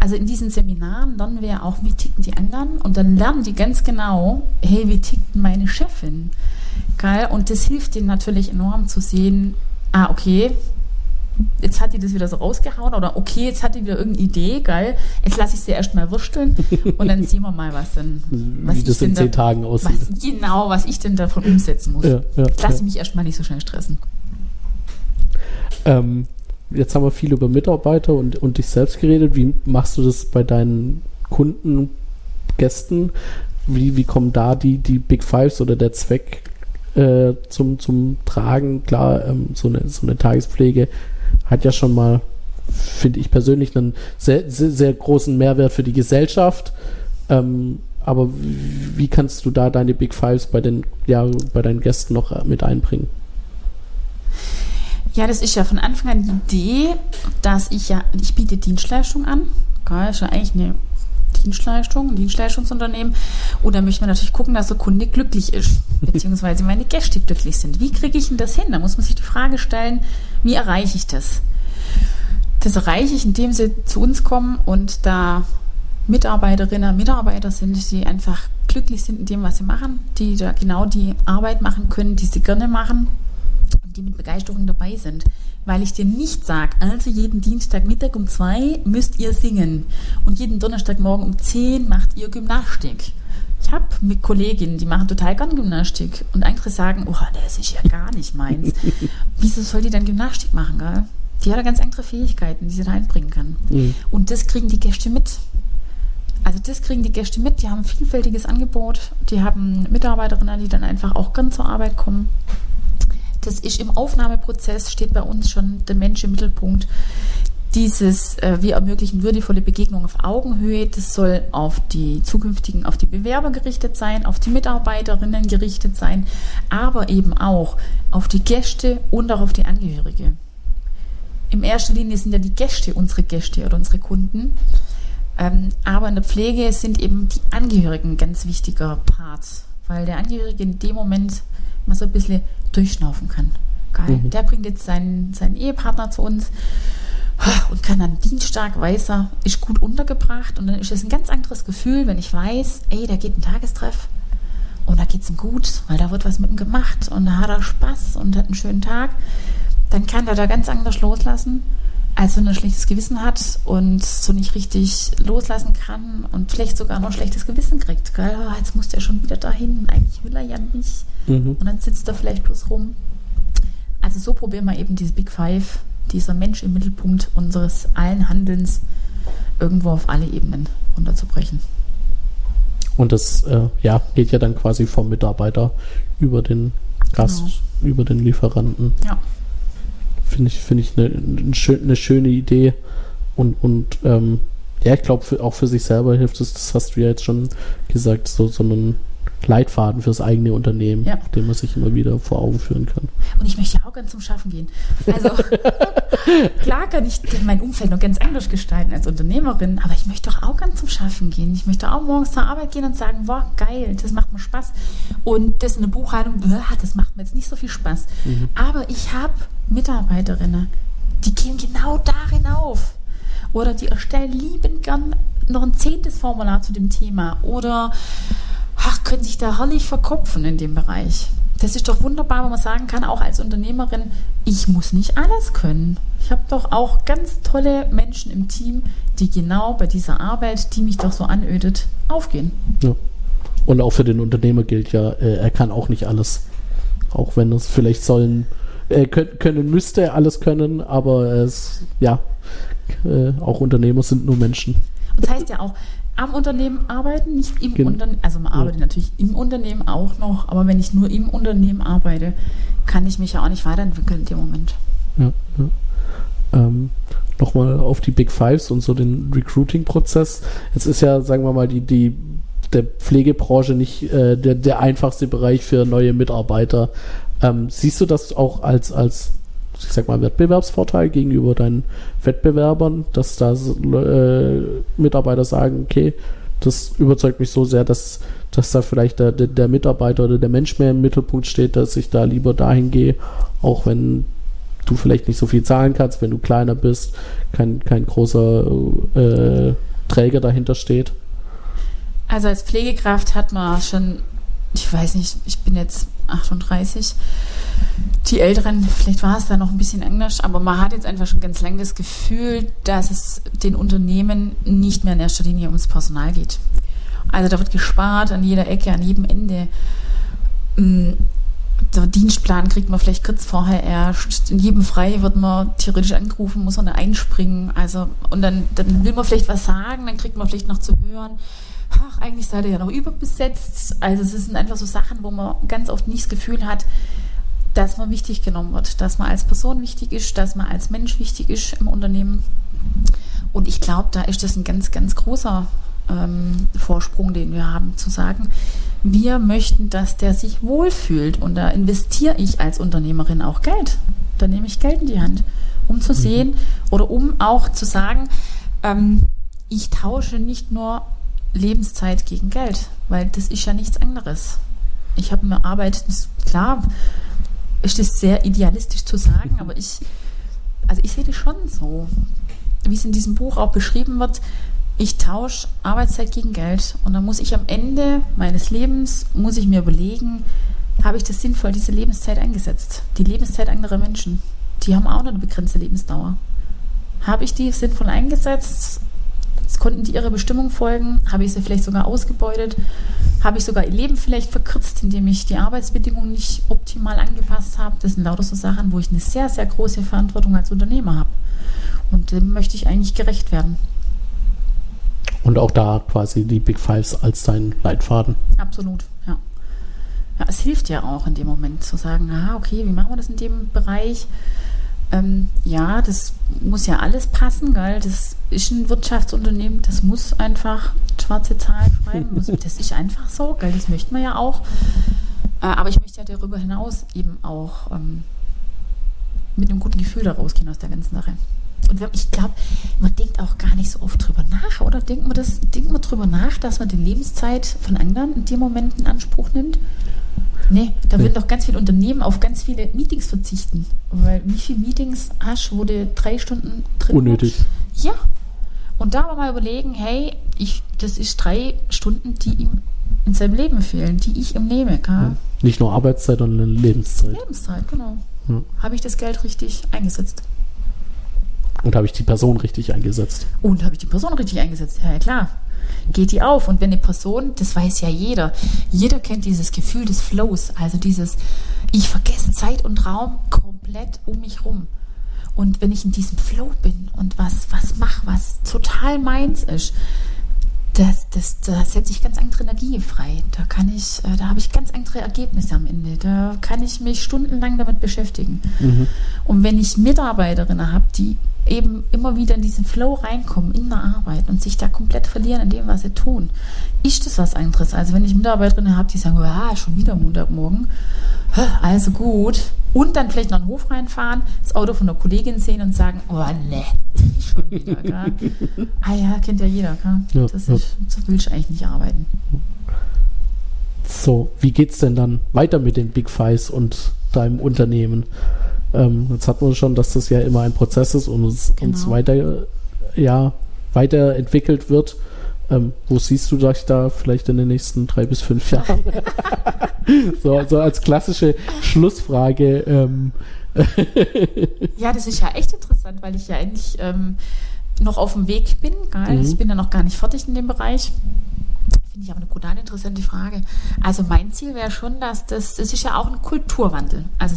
also in diesen Seminaren lernen wir ja auch, wie ticken die anderen und dann lernen die ganz genau, hey, wie tickt meine Chefin? Geil. Und das hilft denen natürlich enorm zu sehen, ah, okay, jetzt hat die das wieder so rausgehauen oder okay, jetzt hat die wieder irgendeine Idee, geil, jetzt lasse ich sie erstmal wursteln und dann sehen wir mal, was denn, was
Wie das in zehn da, Tagen aussieht.
Was, genau, was ich denn davon umsetzen muss. Ja, ja, jetzt lasse ja. ich mich erstmal nicht so schnell stressen.
Ähm, jetzt haben wir viel über Mitarbeiter und, und dich selbst geredet. Wie machst du das bei deinen Kunden, Gästen? Wie, wie kommen da die, die Big Fives oder der Zweck äh, zum, zum Tragen? Klar, ähm, so, eine, so eine Tagespflege hat ja schon mal, finde ich persönlich, einen sehr, sehr, sehr, großen Mehrwert für die Gesellschaft. Ähm, aber wie kannst du da deine Big Fives bei den, ja, bei deinen Gästen noch mit einbringen?
Ja, das ist ja von Anfang an die Idee, dass ich ja, ich biete Dienstleistung an. Geil, ist ja eigentlich eine Dienstleistung, ein Dienstleistungsunternehmen. Und da möchte man natürlich gucken, dass der Kunde glücklich ist, beziehungsweise meine Gäste glücklich sind. Wie kriege ich denn das hin? Da muss man sich die Frage stellen, wie erreiche ich das? Das erreiche ich, indem sie zu uns kommen und da Mitarbeiterinnen, Mitarbeiter sind, die einfach glücklich sind in dem, was sie machen, die da genau die Arbeit machen können, die sie gerne machen die mit Begeisterung dabei sind. Weil ich dir nicht sage, also jeden Dienstagmittag um zwei müsst ihr singen und jeden Donnerstagmorgen um zehn macht ihr Gymnastik. Ich habe mit Kolleginnen, die machen total gern Gymnastik und andere sagen, oh, das ist ja gar nicht meins. Wieso soll die dann Gymnastik machen, gell? Die hat ja ganz andere Fähigkeiten, die sie da einbringen kann. Mhm. Und das kriegen die Gäste mit. Also das kriegen die Gäste mit, die haben ein vielfältiges Angebot, die haben Mitarbeiterinnen, die dann einfach auch gern zur Arbeit kommen das ist im Aufnahmeprozess, steht bei uns schon der Mensch im Mittelpunkt. Dieses, äh, wir ermöglichen würdevolle Begegnungen auf Augenhöhe, das soll auf die zukünftigen, auf die Bewerber gerichtet sein, auf die Mitarbeiterinnen gerichtet sein, aber eben auch auf die Gäste und auch auf die Angehörige. In erster Linie sind ja die Gäste unsere Gäste oder unsere Kunden. Ähm, aber in der Pflege sind eben die Angehörigen ein ganz wichtiger Part, weil der Angehörige in dem Moment mal so ein bisschen durchschnaufen kann. Geil. Mhm. Der bringt jetzt seinen, seinen Ehepartner zu uns und kann dann Dienstag weiß er, ist gut untergebracht und dann ist es ein ganz anderes Gefühl, wenn ich weiß, ey, da geht ein Tagestreff und da geht es ihm gut, weil da wird was mit ihm gemacht und da hat er Spaß und hat einen schönen Tag, dann kann er da ganz anders loslassen, als wenn er ein schlechtes Gewissen hat und so nicht richtig loslassen kann und vielleicht sogar noch ein schlechtes Gewissen kriegt. Geil, oh, jetzt muss der schon wieder dahin, eigentlich will er ja nicht. Mhm. Und dann sitzt er vielleicht bloß rum. Also so probieren wir eben diese Big Five, dieser Mensch im Mittelpunkt unseres allen Handelns irgendwo auf alle Ebenen runterzubrechen.
Und das äh, ja, geht ja dann quasi vom Mitarbeiter über den Gast, genau. über den Lieferanten. Ja. Finde ich, finde ich eine, eine, schöne Idee. Und, und ähm, ja, ich glaube, auch für sich selber hilft es, das hast du ja jetzt schon gesagt, so, so einen Leitfaden fürs eigene Unternehmen, ja. den man sich immer wieder vor Augen führen kann.
Und ich möchte ja auch ganz zum Schaffen gehen. Also klar kann ich mein Umfeld noch ganz anders gestalten als Unternehmerin, aber ich möchte doch auch ganz zum Schaffen gehen. Ich möchte auch morgens zur Arbeit gehen und sagen, wow, geil, das macht mir Spaß. Und das in der Buchhaltung, das macht mir jetzt nicht so viel Spaß. Mhm. Aber ich habe Mitarbeiterinnen, die gehen genau darin auf. Oder die erstellen liebend gern noch ein zehntes Formular zu dem Thema. Oder ach, können sich da herrlich verkopfen in dem Bereich. Das ist doch wunderbar, wenn man sagen kann, auch als Unternehmerin, ich muss nicht alles können. Ich habe doch auch ganz tolle Menschen im Team, die genau bei dieser Arbeit, die mich doch so anödet, aufgehen. Ja.
Und auch für den Unternehmer gilt ja, äh, er kann auch nicht alles. Auch wenn es vielleicht sollen, äh, können, müsste er alles können, aber es, ja, äh, auch Unternehmer sind nur Menschen.
Und das heißt ja auch, am Unternehmen arbeiten, nicht im genau. Unternehmen. Also man arbeitet ja. natürlich im Unternehmen auch noch, aber wenn ich nur im Unternehmen arbeite, kann ich mich ja auch nicht weiterentwickeln in dem Moment. Ja, ja.
Ähm, Nochmal auf die Big Fives und so den Recruiting-Prozess. Jetzt ist ja, sagen wir mal, die, die der Pflegebranche nicht äh, der, der einfachste Bereich für neue Mitarbeiter. Ähm, siehst du das auch als, als ich sag mal, Wettbewerbsvorteil gegenüber deinen Wettbewerbern, dass da äh, Mitarbeiter sagen, okay, das überzeugt mich so sehr, dass, dass da vielleicht der, der, Mitarbeiter oder der Mensch mehr im Mittelpunkt steht, dass ich da lieber dahin gehe, auch wenn du vielleicht nicht so viel zahlen kannst, wenn du kleiner bist, kein, kein großer äh, Träger dahinter steht.
Also als Pflegekraft hat man schon, ich weiß nicht, ich bin jetzt 38. Die Älteren, vielleicht war es da noch ein bisschen anders, aber man hat jetzt einfach schon ganz lange das Gefühl, dass es den Unternehmen nicht mehr in erster Linie ums Personal geht. Also da wird gespart an jeder Ecke, an jedem Ende. Mm, der Dienstplan kriegt man vielleicht kurz vorher erst. In jedem Frei wird man theoretisch angerufen, muss man da einspringen. Also, und dann, dann will man vielleicht was sagen, dann kriegt man vielleicht noch zu hören, ach, eigentlich seid ihr ja noch überbesetzt. Also es sind einfach so Sachen, wo man ganz oft nicht das Gefühl hat, dass man wichtig genommen wird, dass man als Person wichtig ist, dass man als Mensch wichtig ist im Unternehmen. Und ich glaube, da ist das ein ganz, ganz großer ähm, Vorsprung, den wir haben, zu sagen, wir möchten, dass der sich wohlfühlt. Und da investiere ich als Unternehmerin auch Geld. Da nehme ich Geld in die Hand, um zu mhm. sehen oder um auch zu sagen, ähm, ich tausche nicht nur Lebenszeit gegen Geld, weil das ist ja nichts anderes. Ich habe eine Arbeit, klar, ist das sehr idealistisch zu sagen, aber ich, also ich sehe das schon so, wie es in diesem Buch auch beschrieben wird. Ich tausche Arbeitszeit gegen Geld und dann muss ich am Ende meines Lebens, muss ich mir überlegen, habe ich das sinnvoll, diese Lebenszeit eingesetzt? Die Lebenszeit anderer Menschen, die haben auch noch eine begrenzte Lebensdauer. Habe ich die sinnvoll eingesetzt? Konnten die ihrer Bestimmung folgen? Habe ich sie vielleicht sogar ausgebeutet? Habe ich sogar ihr Leben vielleicht verkürzt, indem ich die Arbeitsbedingungen nicht optimal angepasst habe? Das sind lauter so Sachen, wo ich eine sehr, sehr große Verantwortung als Unternehmer habe. Und dem möchte ich eigentlich gerecht werden.
Und auch da quasi die Big Fives als dein Leitfaden.
Absolut, ja. Ja, es hilft ja auch in dem Moment zu sagen, aha, okay, wie machen wir das in dem Bereich? Ähm, ja, das muss ja alles passen, gell? Das ist ein Wirtschaftsunternehmen, das muss einfach schwarze Zahlen schreiben. Das ist einfach so, gell? Das möchte man ja auch. Äh, aber ich möchte ja darüber hinaus eben auch ähm, mit einem guten Gefühl da rausgehen aus der ganzen Sache. Und ich glaube, man denkt auch gar nicht so oft drüber nach, oder denkt man das, denkt man drüber nach, dass man die Lebenszeit von anderen in dem Moment in Anspruch nimmt? Nee, da nee. würden doch ganz viele Unternehmen auf ganz viele Meetings verzichten. Weil wie viele Meetings hast du, wo du drei Stunden
drin Unnötig.
Hast? Ja. Und da aber mal überlegen, hey, ich, das ist drei Stunden, die ihm in seinem Leben fehlen, die ich ihm nehme. Ja.
Nicht nur Arbeitszeit, sondern Lebenszeit.
Lebenszeit, genau. Ja. Habe ich das Geld richtig eingesetzt?
Und habe ich die Person richtig eingesetzt?
Und habe ich die Person richtig eingesetzt? Ja, ja, klar geht die auf. Und wenn eine Person, das weiß ja jeder, jeder kennt dieses Gefühl des Flows, also dieses, ich vergesse Zeit und Raum komplett um mich rum. Und wenn ich in diesem Flow bin und was, was mache, was total meins ist, das, das, da setze ich ganz andere Energie frei. Da kann ich, äh, da habe ich ganz andere Ergebnisse am Ende. Da kann ich mich stundenlang damit beschäftigen. Mhm. Und wenn ich Mitarbeiterinnen habe, die eben immer wieder in diesen Flow reinkommen in der Arbeit und sich da komplett verlieren in dem, was sie tun, ist das was anderes. Also wenn ich Mitarbeiterinnen habe, die sagen, ja, schon wieder Montagmorgen, also gut, und dann vielleicht noch einen Hof reinfahren, das Auto von der Kollegin sehen und sagen, oh ne, die schon wieder, gell? Ah ja, kennt ja jeder, gell? Das ja. Ist, so will ich eigentlich nicht arbeiten.
So, wie geht's denn dann weiter mit den Big Fives und deinem Unternehmen? Ähm, jetzt hat man schon, dass das ja immer ein Prozess ist und es genau. uns weiter, ja, weiterentwickelt wird. Ähm, wo siehst du dich da vielleicht in den nächsten drei bis fünf Jahren? so, so als klassische Schlussfrage. Ähm.
ja, das ist ja echt interessant, weil ich ja eigentlich ähm, noch auf dem Weg bin. Mhm. Ich bin ja noch gar nicht fertig in dem Bereich. Finde ich aber eine brutal interessante Frage. Also mein Ziel wäre schon, dass das, das ist ja auch ein Kulturwandel. Also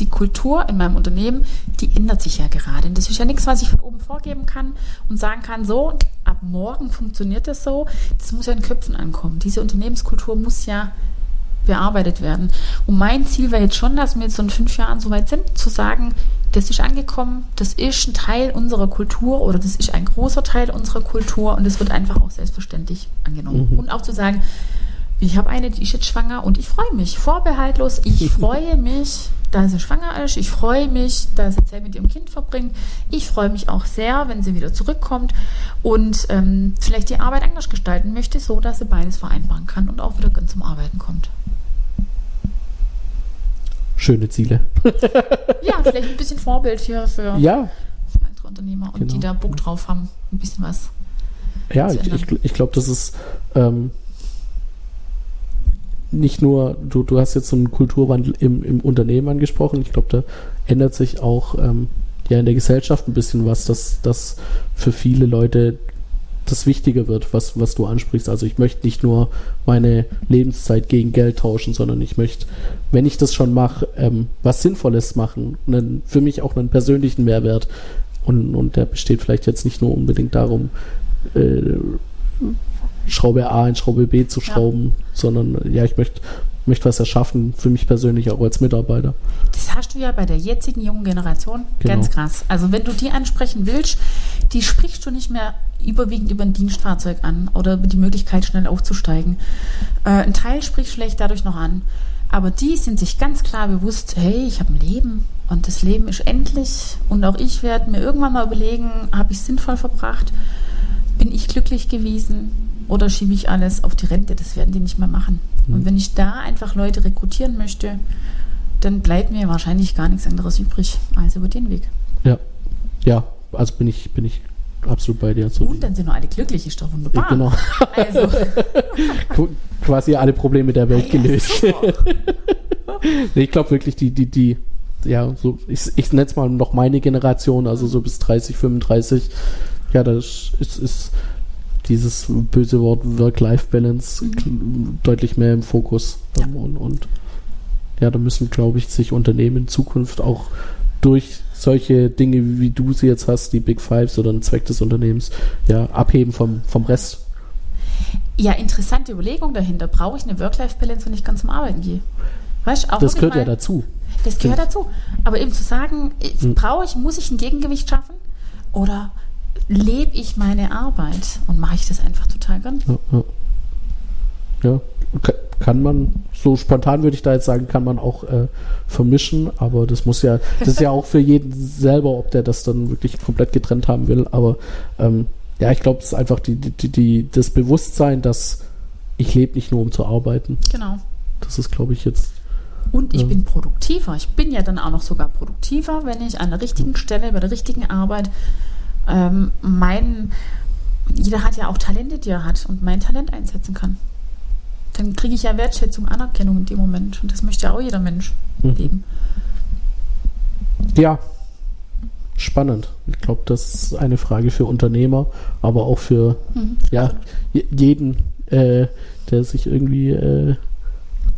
die Kultur in meinem Unternehmen, die ändert sich ja gerade. Und das ist ja nichts, was ich von oben vorgeben kann und sagen kann, so, ab morgen funktioniert das so. Das muss ja in Köpfen ankommen. Diese Unternehmenskultur muss ja bearbeitet werden. Und mein Ziel wäre jetzt schon, dass wir jetzt so in fünf Jahren so weit sind, zu sagen, das ist angekommen, das ist ein Teil unserer Kultur oder das ist ein großer Teil unserer Kultur und es wird einfach auch selbstverständlich angenommen. Mhm. Und auch zu sagen, Ich habe eine, die ist jetzt schwanger und ich freue mich vorbehaltlos. Ich freue mich, dass sie schwanger ist. Ich freue mich, dass sie Zeit mit ihrem Kind verbringt. Ich freue mich auch sehr, wenn sie wieder zurückkommt und ähm, vielleicht die Arbeit anders gestalten möchte, so dass sie beides vereinbaren kann und auch wieder ganz zum Arbeiten kommt.
Schöne Ziele.
ja, vielleicht ein bisschen Vorbild hier für,
ja.
für andere Unternehmer und
Genau.
die da Bock drauf haben, ein bisschen was.
Ja,
zu
ich, ich, ich glaube, das ist ähm, nicht nur, du, du hast jetzt so einen Kulturwandel im, im Unternehmen angesprochen. Ich glaube, da ändert sich auch ähm, ja in der Gesellschaft ein bisschen was, dass das für viele Leute das wichtiger wird, was, was du ansprichst. Also ich möchte nicht nur meine Lebenszeit gegen Geld tauschen, sondern ich möchte, wenn ich das schon mache, ähm, was Sinnvolles machen. Einen, für mich auch einen persönlichen Mehrwert. Und, und der besteht vielleicht jetzt nicht nur unbedingt darum, äh, Schraube A in Schraube B zu schrauben, sondern äh, ja, ich möchte möchte was erschaffen, für mich persönlich auch als Mitarbeiter.
Das hast du ja bei der jetzigen jungen Generation
Genau.
ganz krass. Also wenn du die ansprechen willst, die sprichst du nicht mehr überwiegend über ein Dienstfahrzeug an oder über die Möglichkeit, schnell aufzusteigen. Äh, ein Teil spricht vielleicht dadurch noch an. Aber die sind sich ganz klar bewusst, hey, ich habe ein Leben und das Leben ist endlich und auch ich werde mir irgendwann mal überlegen, habe ich sinnvoll verbracht, bin ich glücklich gewesen oder schiebe ich alles auf die Rente? Das werden die nicht mehr machen. Und wenn ich da einfach Leute rekrutieren möchte, dann bleibt mir wahrscheinlich gar nichts anderes übrig als über den Weg.
Ja, ja, also bin ich bin ich absolut bei dir. So
Und dann sind noch alle glücklich, ist doch wunderbar.
genau,
Also,
Qu- quasi alle Probleme der Welt
ja,
gelöst. Nee, ich glaube wirklich, die, die, die, ja, so, ich, ich nenne es mal noch meine Generation, also so bis 30, 35, ja, das ist, ist dieses böse Wort Work-Life-Balance k- deutlich mehr im Fokus.
Ja.
Ähm, Und, und ja, da müssen, glaube ich, sich Unternehmen in Zukunft auch durch solche Dinge, wie du sie jetzt hast, die Big Fives oder ein Zweck des Unternehmens, ja, abheben vom, vom Rest.
ja, interessante Überlegung dahinter. Brauche ich eine Work-Life-Balance, wenn ich ganz zum Arbeiten gehe? Weißt auch
Das gehört ja
mal-
dazu.
Das gehört dazu. Aber eben zu sagen,
Hm.
brauche ich, muss ich ein Gegengewicht schaffen? Oder lebe ich meine Arbeit und mache ich das einfach total gern?
Ja, ja. ja ka- kann man, so spontan würde ich da jetzt sagen, kann man auch äh, vermischen, aber das muss ja, das ist ja auch für jeden selber, ob der das dann wirklich komplett getrennt haben will. Aber ähm, ja, ich glaube, es ist einfach die, die, die, das Bewusstsein, dass ich lebe nicht nur um zu arbeiten.
Genau.
Das ist, glaube ich, jetzt.
Und ich
Ja.
bin produktiver. Ich bin ja dann auch noch sogar produktiver, wenn ich an der richtigen Stelle, bei der richtigen Arbeit ähm, mein, jeder hat ja auch Talente, die er hat und mein Talent einsetzen kann. Dann kriege ich ja Wertschätzung, Anerkennung in dem Moment. Und das möchte ja auch jeder Mensch
Mhm.
leben.
Ja, spannend. Ich glaube, das ist eine Frage für Unternehmer, aber auch für
Mhm.
ja, je- jeden, äh, der sich irgendwie äh,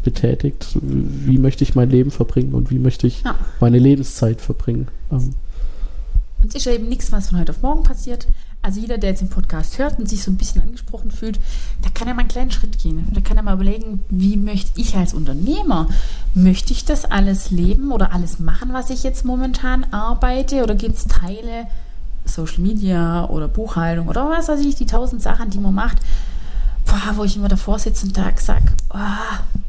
betätigt. Wie möchte ich mein Leben verbringen und wie möchte ich
Ja.
meine Lebenszeit verbringen? Ähm,
es ist ja eben nichts, was von heute auf morgen passiert. Also jeder, der jetzt den Podcast hört und sich so ein bisschen angesprochen fühlt, der kann ja mal einen kleinen Schritt gehen. Da kann er mal überlegen, wie möchte ich als Unternehmer, möchte ich das alles leben oder alles machen, was ich jetzt momentan arbeite? Oder gibt es Teile, Social Media oder Buchhaltung oder was weiß ich, die tausend Sachen, die man macht, boah, wo ich immer davor sitze und da sage, oh,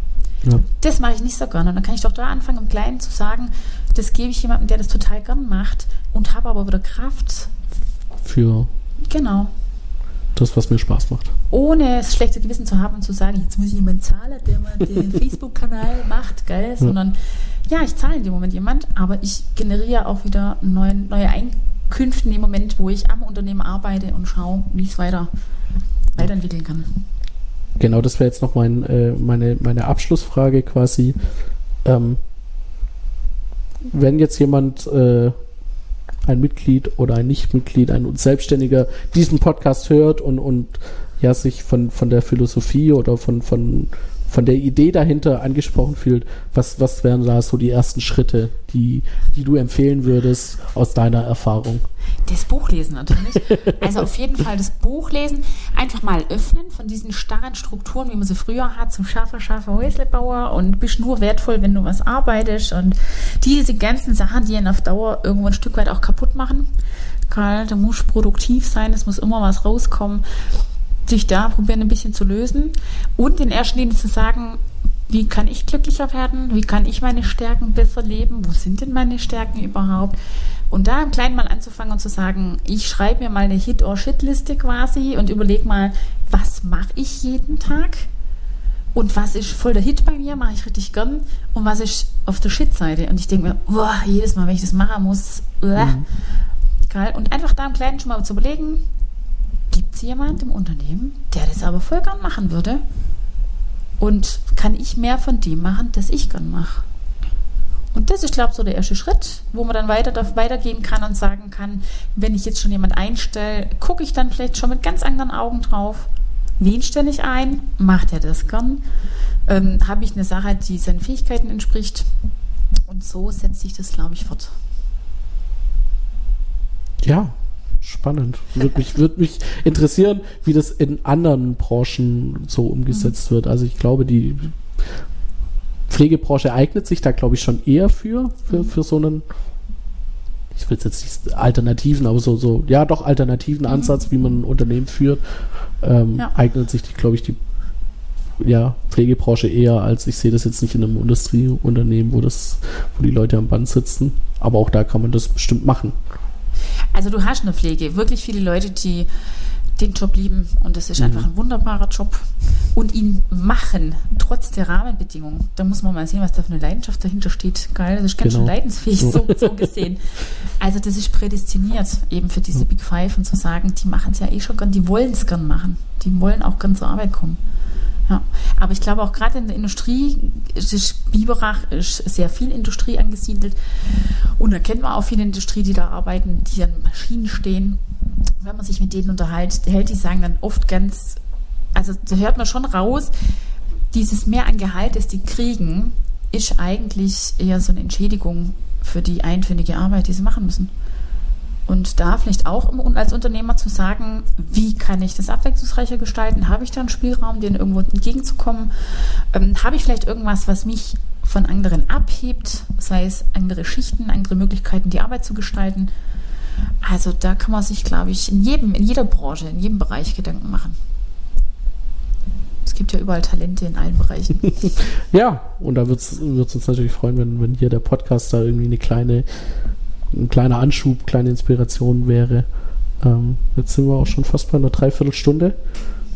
ja.
das mache ich nicht so gerne. Und dann kann ich doch da anfangen, im Kleinen zu sagen, das gebe ich jemandem, der das total gern macht und habe aber wieder Kraft.
Für
Genau.
das, was mir Spaß macht.
Ohne das schlechte Gewissen zu haben und zu sagen, jetzt muss ich jemand zahlen, der mal den Facebook-Kanal macht, geil, sondern ja, ich zahle in dem Moment jemand, aber ich generiere auch wieder neue, neue Einkünfte in dem Moment, wo ich am Unternehmen arbeite und schaue, wie ich es weiter, weiterentwickeln kann.
Genau, das wäre jetzt noch mein, äh, meine, meine Abschlussfrage quasi. Ähm, wenn jetzt jemand, äh, ein Mitglied oder ein Nichtmitglied, ein Selbstständiger diesen Podcast hört und, und ja sich von, von der Philosophie oder von, von, von der Idee dahinter angesprochen fühlt, was, was wären da so die ersten Schritte, die, die du empfehlen würdest aus deiner Erfahrung?
Das Buch lesen natürlich. Also auf jeden Fall das Buch lesen. Einfach mal öffnen von diesen starren Strukturen, wie man sie früher hat, zum scharfer, scharfer Häuslebauer und bist nur wertvoll, wenn du was arbeitest. Und diese ganzen Sachen, die ihn auf Dauer irgendwo ein Stück weit auch kaputt machen. Karl, du musst produktiv sein, es muss immer was rauskommen. Sich da probieren, ein bisschen zu lösen und in erster Linie zu sagen, wie kann ich glücklicher werden? Wie kann ich meine Stärken besser leben? Wo sind denn meine Stärken überhaupt? Und da im Kleinen mal anzufangen und zu sagen, ich schreibe mir mal eine Hit-or-Shit-Liste quasi und überlege mal, was mache ich jeden Tag? Und was ist voll der Hit bei mir, mache ich richtig gern. Und was ist auf der Shit-Seite? Und ich denke mir, boah, jedes Mal, wenn ich das machen muss, mhm. geil. Und einfach da im Kleinen schon mal zu überlegen, gibt es jemand im Unternehmen, der das aber voll gern machen würde? Und kann ich mehr von dem machen, das ich gern mache? Und das ist, glaube ich, so der erste Schritt, wo man dann weiter weitergehen kann und sagen kann, wenn ich jetzt schon jemand einstelle, gucke ich dann vielleicht schon mit ganz anderen Augen drauf. Wen stelle ich ein? Macht er das gern? Ähm, Habe ich eine Sache, die seinen Fähigkeiten entspricht? Und so setzt sich das, glaube ich, fort.
Ja, spannend. Würde mich, würd mich interessieren, wie das in anderen Branchen so umgesetzt mhm. wird. Also ich glaube, die Pflegebranche eignet sich da, glaube ich, schon eher für, für, mhm. für so einen, ich will jetzt nicht alternativen, aber so, so, ja doch, alternativen mhm. Ansatz, wie man ein Unternehmen führt, ähm, ja. eignet sich, glaube ich, die ja, Pflegebranche eher, als ich sehe das jetzt nicht in einem Industrieunternehmen, wo das, wo die Leute am Band sitzen. Aber auch da kann man das bestimmt machen.
Also du hast eine Pflege, wirklich viele Leute, die den Job lieben und das ist mhm. einfach ein wunderbarer Job und ihn machen, trotz der Rahmenbedingungen. Da muss man mal sehen, was da für eine Leidenschaft dahinter steht. Geil, das ist ganz genau. schön leidensfähig, so, so, gesehen. Also das ist prädestiniert eben für diese Big Five und zu sagen, die machen es ja eh schon gern, die wollen es gern machen, die wollen auch gern zur Arbeit kommen. Ja, aber ich glaube auch gerade in der Industrie, ist Biberach ist sehr viel Industrie angesiedelt und da kennt man auch viele Industrie, die da arbeiten, die an Maschinen stehen. Wenn man sich mit denen unterhält, die sagen dann oft ganz, also da hört man schon raus, dieses Mehr an Gehalt, das die kriegen, ist eigentlich eher so eine Entschädigung für die einfindige Arbeit, die sie machen müssen. Und da vielleicht auch als Unternehmer zu sagen, wie kann ich das abwechslungsreicher gestalten? Habe ich da einen Spielraum, denen irgendwo entgegenzukommen? Ähm, habe ich vielleicht irgendwas, was mich von anderen abhebt, sei es andere Schichten, andere Möglichkeiten, die Arbeit zu gestalten? Also da kann man sich, glaube ich, in jedem, in jeder Branche, in jedem Bereich Gedanken machen. Es gibt ja überall Talente in allen Bereichen.
ja, und da wird es uns natürlich freuen, wenn, wenn hier der Podcast da irgendwie eine kleine ein kleiner Anschub, kleine Inspiration wäre. Ähm, jetzt sind wir auch schon fast bei einer Dreiviertelstunde.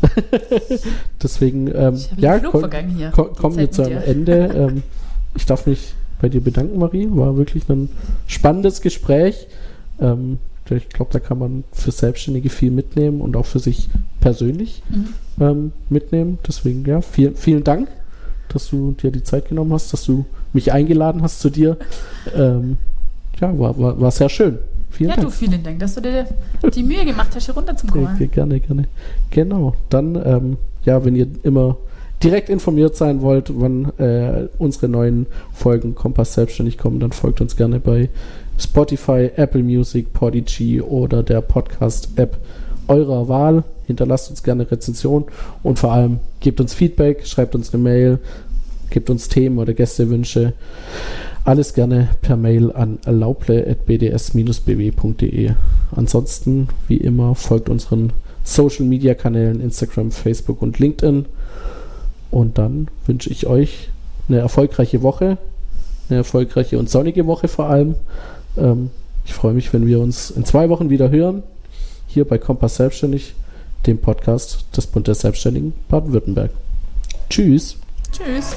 Deswegen, ähm, ja, komm, komm, kommen wir zu einem Ende. Ähm, ich darf mich bei dir bedanken, Marie. War wirklich ein spannendes Gespräch. Ähm, ich glaube, da kann man für Selbstständige viel mitnehmen und auch für sich persönlich mhm. ähm, mitnehmen. Deswegen, ja, viel, vielen Dank, dass du dir die Zeit genommen hast, dass du mich eingeladen hast zu dir. Ja, war, war, war sehr schön.
Vielen ja, Dank. du, vielen Dank, dass du dir die Mühe gemacht hast, hier runter zum Kommen.
Gerne, gerne. Genau. Dann, ähm, ja, wenn ihr immer direkt informiert sein wollt, wann äh, unsere neuen Folgen Kompass selbstständig kommen, dann folgt uns gerne bei Spotify, Apple Music, Podigy oder der Podcast-App eurer Wahl. Hinterlasst uns gerne Rezension und vor allem gebt uns Feedback, schreibt uns eine Mail, gebt uns Themen oder Gästewünsche. Alles gerne per Mail an lauple.bds-bw.de. Ansonsten, wie immer, folgt unseren Social Media Kanälen Instagram, Facebook und LinkedIn. Und dann wünsche ich euch eine erfolgreiche Woche, eine erfolgreiche und sonnige Woche vor allem. Ähm, ich freue mich, wenn wir uns in zwei Wochen wieder hören, hier bei Kompass Selbstständig, dem Podcast des Bund der Selbstständigen Baden-Württemberg. Tschüss.
Tschüss.